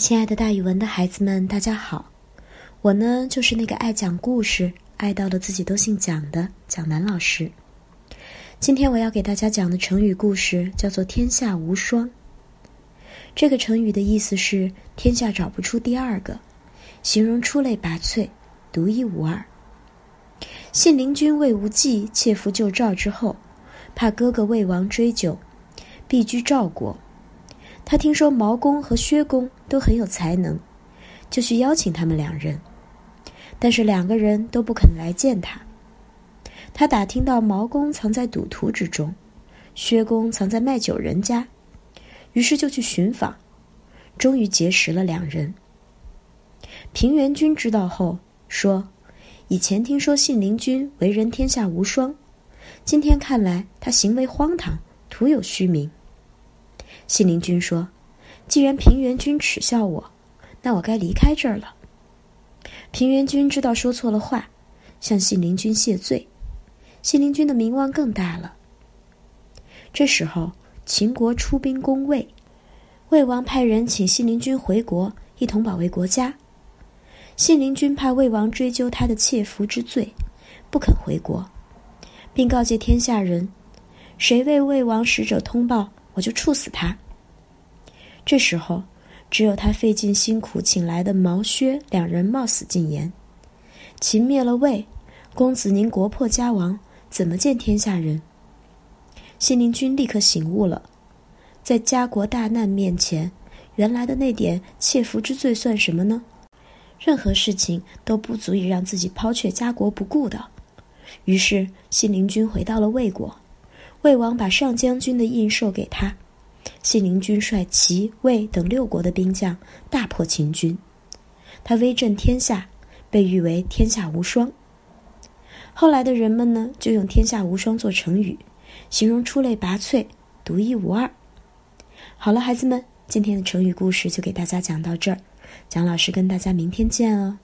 亲爱的，大语文的孩子们，大家好！我呢，就是那个爱讲故事、爱到了自己都姓蒋的蒋楠老师。今天我要给大家讲的成语故事叫做“天下无双”。这个成语的意思是天下找不出第二个，形容出类拔萃、独一无二。信陵君魏无忌切腹救赵之后，怕哥哥魏王追究，避居赵国。他听说毛公和薛公都很有才能，就去邀请他们两人，但是两个人都不肯来见他。他打听到毛公藏在赌徒之中，薛公藏在卖酒人家，于是就去寻访，终于结识了两人。平原君知道后说：“以前听说信陵君为人天下无双，今天看来他行为荒唐，徒有虚名。”信陵君说：“既然平原君耻笑我，那我该离开这儿了。”平原君知道说错了话，向信陵君谢罪。信陵君的名望更大了。这时候，秦国出兵攻魏，魏王派人请信陵君回国，一同保卫国家。信陵君怕魏王追究他的窃符之罪，不肯回国，并告诫天下人：谁为魏王使者通报。我就处死他。这时候，只有他费尽辛苦请来的毛薛两人冒死进言。秦灭了魏，公子您国破家亡，怎么见天下人？信陵君立刻醒悟了，在家国大难面前，原来的那点窃符之罪算什么呢？任何事情都不足以让自己抛却家国不顾的。于是，信陵君回到了魏国。魏王把上将军的印绶给他，信陵君率齐、魏等六国的兵将大破秦军，他威震天下，被誉为天下无双。后来的人们呢，就用“天下无双”做成语，形容出类拔萃、独一无二。好了，孩子们，今天的成语故事就给大家讲到这儿，蒋老师跟大家明天见哦。